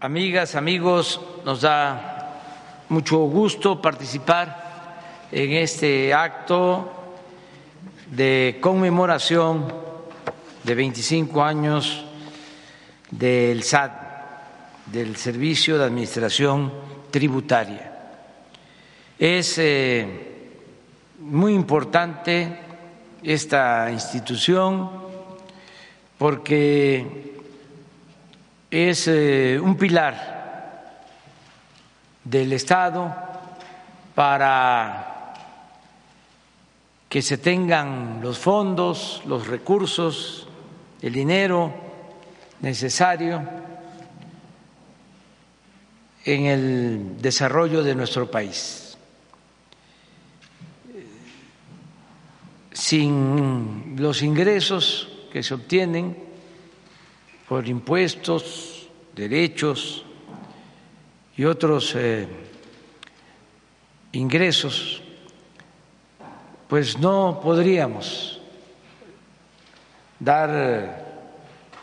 amigas, amigos, nos da mucho gusto participar en este acto de conmemoración de 25 años del SAT, del Servicio de Administración Tributaria. Es eh, muy importante esta institución porque es eh, un pilar del Estado para que se tengan los fondos, los recursos, el dinero necesario en el desarrollo de nuestro país. Sin los ingresos que se obtienen por impuestos, derechos y otros eh, ingresos, pues no podríamos dar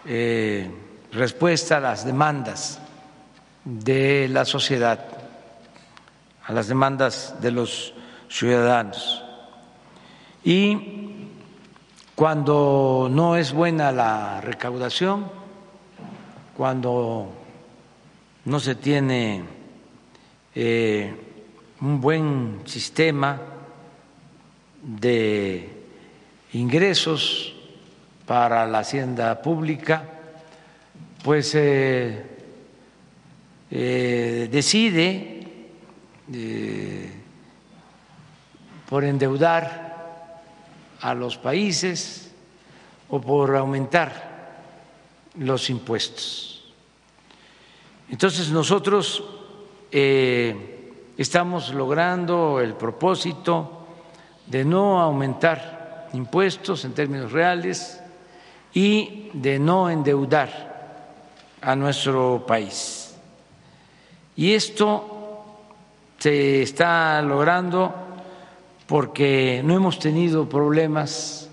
eh, respuesta a las demandas de la sociedad, a las demandas de los ciudadanos. Y cuando no es buena la recaudación, cuando no se tiene eh, un buen sistema de ingresos para la hacienda pública, pues eh, eh, decide por endeudar a los países o por aumentar los impuestos. Entonces nosotros eh, estamos logrando el propósito de no aumentar impuestos en términos reales y de no endeudar a nuestro país. Y esto se está logrando porque no hemos tenido problemas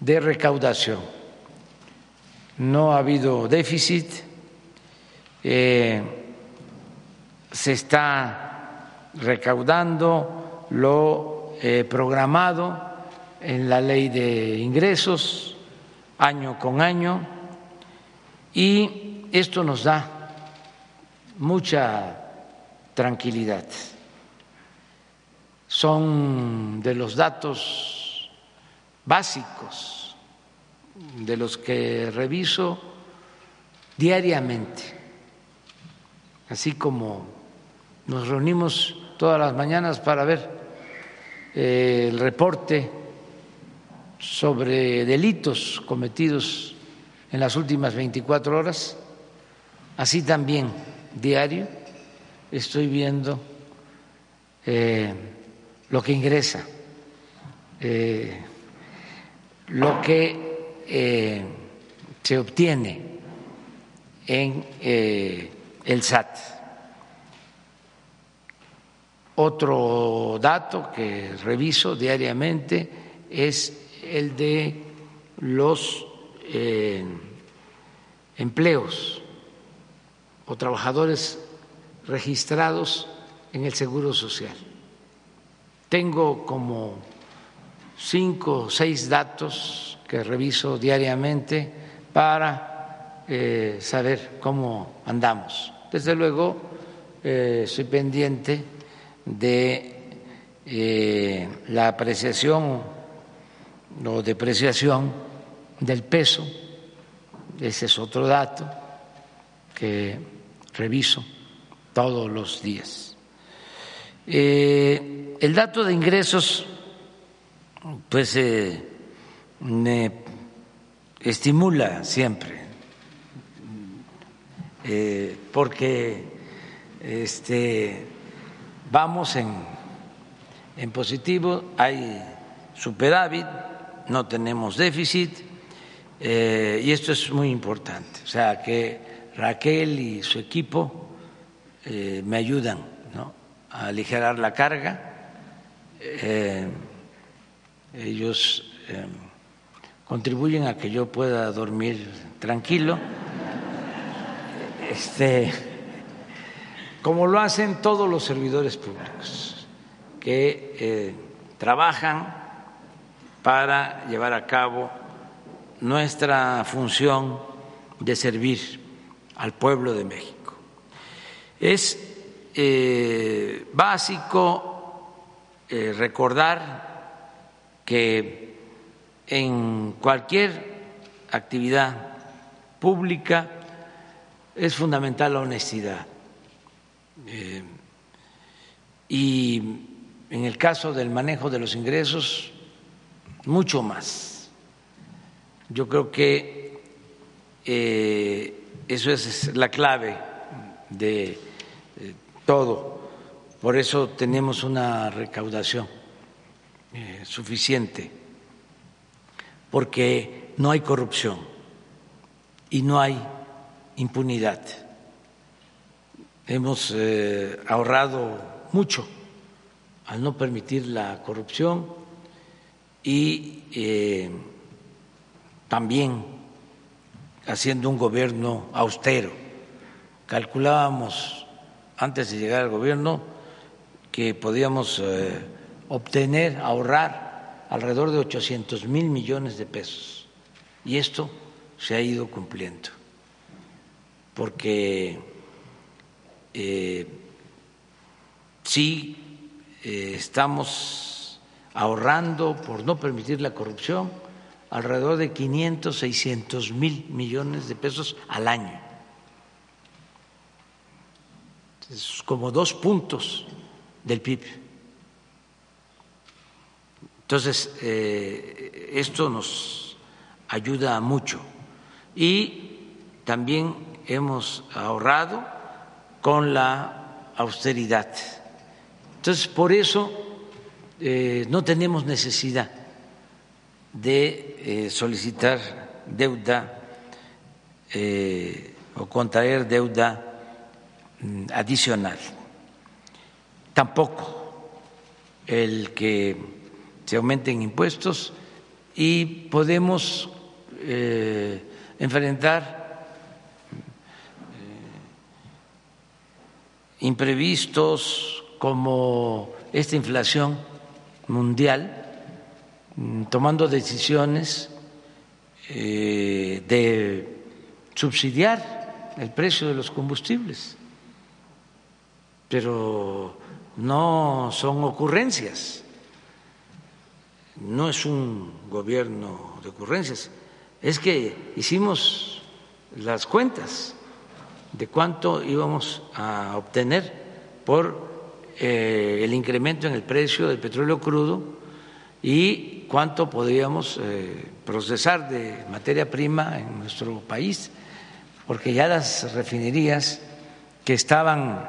de recaudación no ha habido déficit, eh, se está recaudando lo eh, programado en la ley de ingresos año con año y esto nos da mucha tranquilidad. Son de los datos básicos de los que reviso diariamente, así como nos reunimos todas las mañanas para ver eh, el reporte sobre delitos cometidos en las últimas 24 horas, así también diario estoy viendo eh, lo que ingresa, eh, lo que eh, se obtiene en eh, el SAT. Otro dato que reviso diariamente es el de los eh, empleos o trabajadores registrados en el Seguro Social. Tengo como cinco o seis datos que reviso diariamente para eh, saber cómo andamos. Desde luego, eh, soy pendiente de eh, la apreciación o depreciación del peso, ese es otro dato que reviso todos los días. el dato de ingresos, pues me estimula siempre, eh, porque este, vamos en, en positivo, hay superávit, no tenemos déficit, eh, y esto es muy importante. O sea, que Raquel y su equipo eh, me ayudan a aligerar la carga. Ellos contribuyen a que yo pueda dormir tranquilo. este, como lo hacen todos los servidores públicos que eh, trabajan para llevar a cabo nuestra función de servir al pueblo de México. Es eh, básico eh, recordar que en cualquier actividad pública es fundamental la honestidad. Eh, y en el caso del manejo de los ingresos, mucho más. Yo creo que eh, eso es la clave de eh, todo. Por eso tenemos una recaudación eh, suficiente, porque no hay corrupción y no hay impunidad. Hemos ahorrado mucho al no permitir la corrupción y eh, también haciendo un gobierno austero. Calculábamos antes de llegar al gobierno que podíamos eh, obtener, ahorrar alrededor de 800 mil millones de pesos. Y esto se ha ido cumpliendo, porque eh, sí estamos ahorrando por no permitir la corrupción alrededor de 500, 600 mil millones de pesos al año. Es como dos puntos del PIB. Entonces, eh, esto nos ayuda mucho. Y también hemos ahorrado con la austeridad. Entonces, por eso eh, no tenemos necesidad de eh, solicitar deuda o contraer deuda mm, adicional. Tampoco el que se aumenten impuestos y podemos enfrentar imprevistos como esta inflación mundial mm, tomando decisiones eh, de subsidiar el precio de los combustibles, pero no son ocurrencias, no es un gobierno de ocurrencias, es que hicimos las cuentas de cuánto íbamos a obtener por eh, el incremento en el precio del petróleo crudo y cuánto podríamos eh, procesar de materia prima en nuestro país, porque ya las refinerías que estaban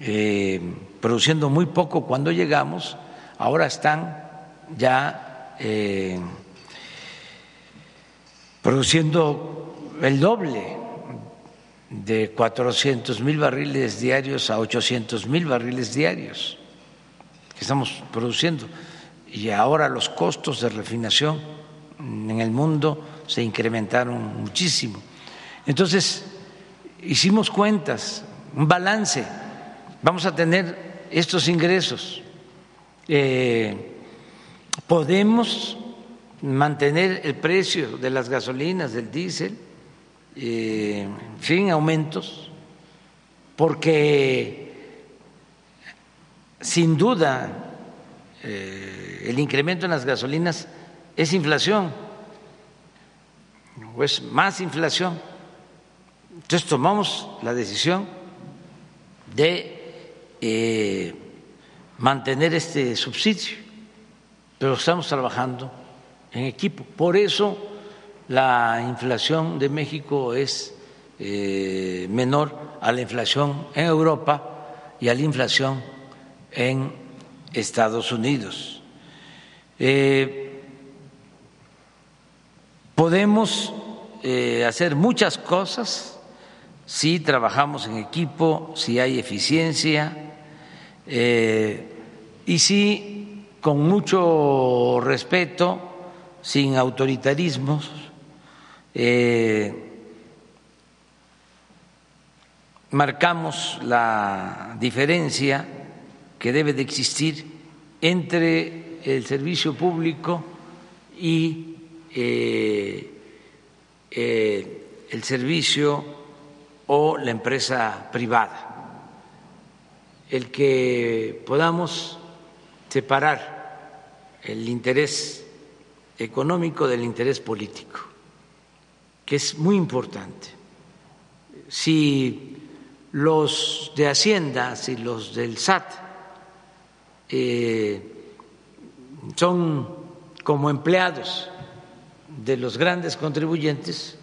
eh, produciendo muy poco cuando llegamos, ahora están ya produciendo el doble de 400 mil barriles diarios a 800 mil barriles diarios que estamos produciendo. Y ahora los costos de refinación en el mundo se incrementaron muchísimo. Entonces, hicimos cuentas, un balance. Vamos a tener estos ingresos. Eh, podemos mantener el precio de las gasolinas, del diésel, eh, en fin, aumentos, porque sin duda eh, el incremento en las gasolinas es inflación, o es más inflación. Entonces tomamos la decisión de eh, mantener este subsidio, pero estamos trabajando en equipo. Por eso la inflación de México es eh, menor a la inflación en Europa y a la inflación en Estados Unidos. Eh, podemos eh, hacer muchas cosas si trabajamos en equipo, si hay eficiencia y si con mucho respeto, sin autoritarismos, eh, marcamos la diferencia que debe de existir entre el servicio público y eh, eh, el servicio o la empresa privada. El que podamos separar el interés económico del interés político, que es muy importante. Si los de Hacienda, si los del SAT eh, son como empleados de los grandes contribuyentes,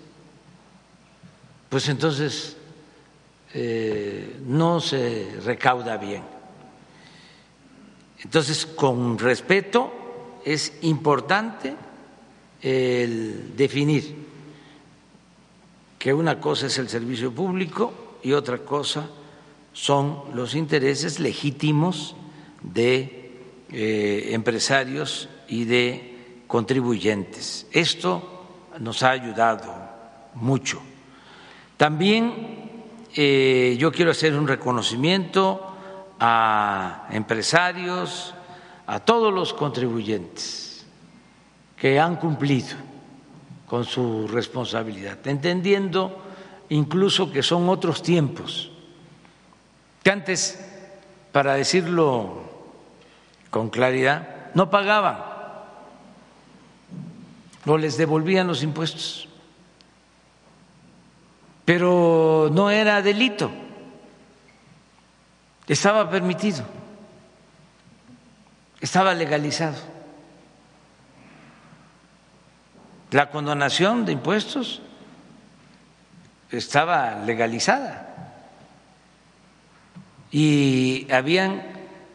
pues entonces eh, no se recauda bien. Entonces, con respeto, es importante definir que una cosa es el servicio público y otra cosa son los intereses legítimos de eh, empresarios y de contribuyentes. Esto nos ha ayudado mucho. También eh, yo quiero hacer un reconocimiento a empresarios, a todos los contribuyentes que han cumplido con su responsabilidad, entendiendo incluso que son otros tiempos, que antes, para decirlo con claridad, no pagaban o les devolvían los impuestos, pero no era delito, estaba permitido, estaba legalizado. La condonación de impuestos estaba legalizada y habían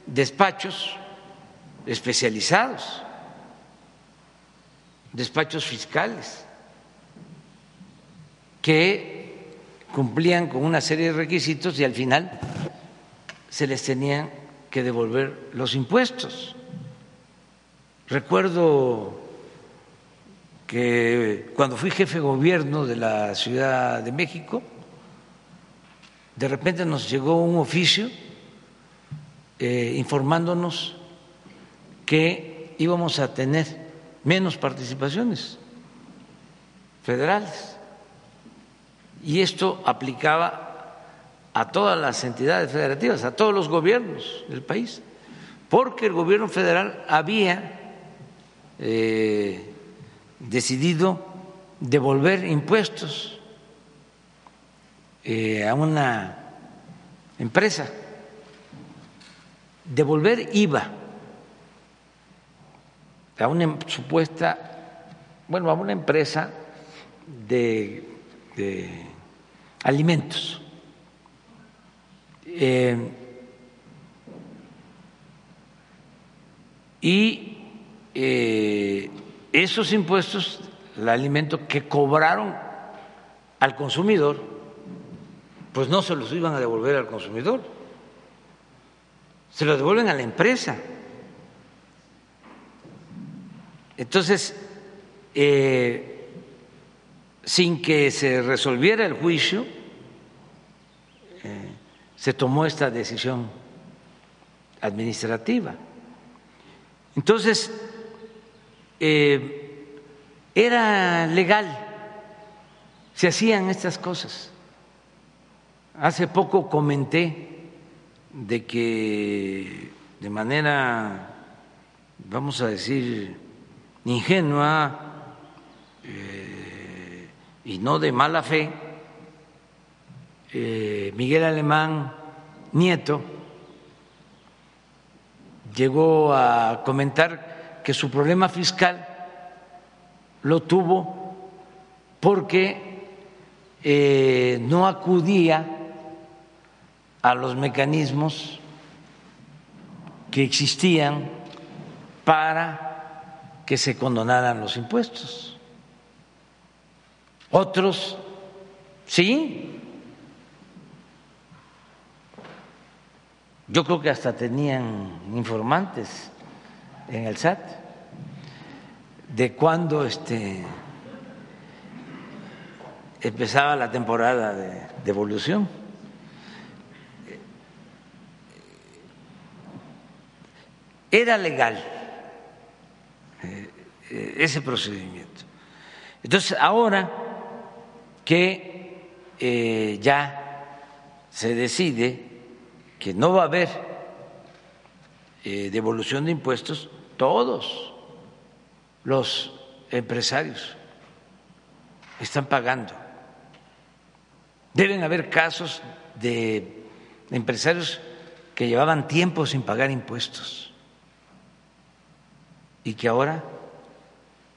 despachos especializados, despachos fiscales, que cumplían con una serie de requisitos y al final se les tenían que devolver los impuestos. Recuerdo que cuando fui jefe de gobierno de la Ciudad de México, de repente nos llegó un oficio eh, informándonos que íbamos a tener menos participaciones federales. Y esto aplicaba a todas las entidades federativas, a todos los gobiernos del país, porque el gobierno federal había eh, decidido devolver impuestos eh, a una empresa, devolver IVA a una em, supuesta, bueno, a una empresa de, alimentos. Eh, y eh, esos impuestos, el alimento que cobraron al consumidor, pues no se los iban a devolver al consumidor, se los devuelven a la empresa. Entonces, eh, sin que se resolviera el juicio, se tomó esta decisión administrativa. Entonces, eh, era legal, se hacían estas cosas. Hace poco comenté de que de manera, vamos a decir, ingenua eh, y no de mala fe, eh, Miguel Alemán Nieto llegó a comentar que su problema fiscal lo tuvo porque eh, no acudía a los mecanismos que existían para que se condonaran los impuestos. Otros sí. Yo creo que hasta tenían informantes en el SAT de cuando este, empezaba la temporada de devolución. Era legal eh, eh, ese procedimiento. Entonces, ahora que eh, ya se decide que no va a haber devolución de impuestos, todos los empresarios están pagando. Deben haber casos de empresarios que llevaban tiempo sin pagar impuestos y que ahora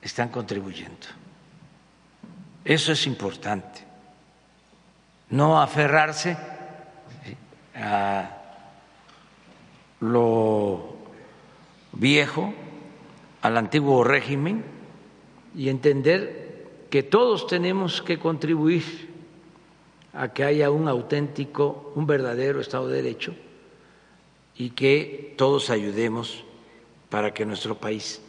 están contribuyendo. Eso es importante. No aferrarse a lo viejo, al antiguo régimen y entender que todos tenemos que contribuir a que haya un auténtico, un verdadero Estado de Derecho y que todos ayudemos para que nuestro país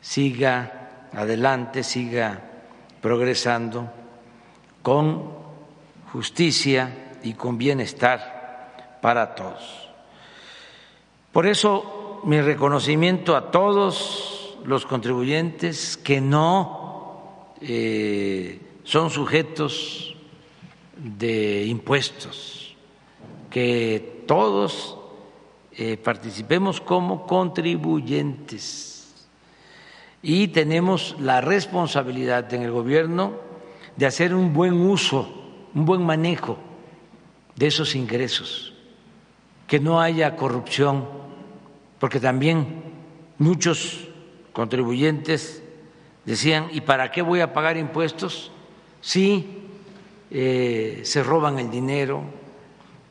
siga adelante, siga progresando con justicia y con bienestar para todos. Por eso mi reconocimiento a todos los contribuyentes que no eh, son sujetos de impuestos, que todos eh, participemos como contribuyentes y tenemos la responsabilidad en el gobierno de hacer un buen uso, un buen manejo de esos ingresos, que no haya corrupción, porque también muchos contribuyentes decían, ¿y para qué voy a pagar impuestos? Sí, eh, se roban el dinero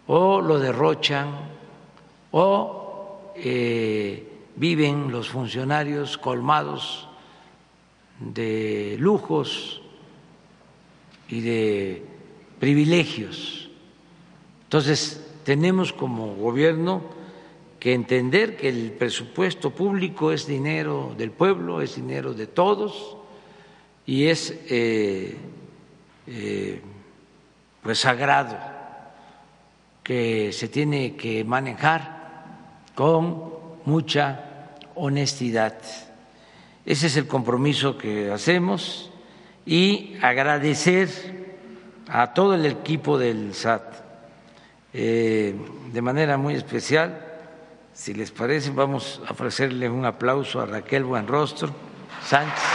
o lo derrochan o eh, viven los funcionarios colmados de lujos y de privilegios. Entonces, tenemos como gobierno que entender que el presupuesto público es dinero del pueblo, es dinero de todos y es eh, pues sagrado que se tiene que manejar con mucha honestidad. Ese es el compromiso que hacemos y agradecer a todo el equipo del SAT eh, de manera muy especial. Si les parece, vamos a ofrecerle un aplauso a Raquel Buenrostro Sánchez.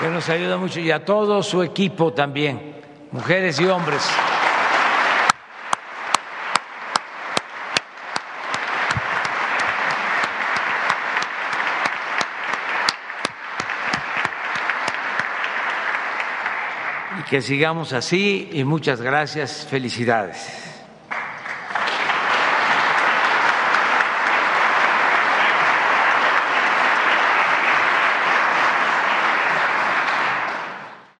Que nos ayuda mucho, y a todo su equipo también, mujeres y hombres. Y que sigamos así y muchas gracias, felicidades.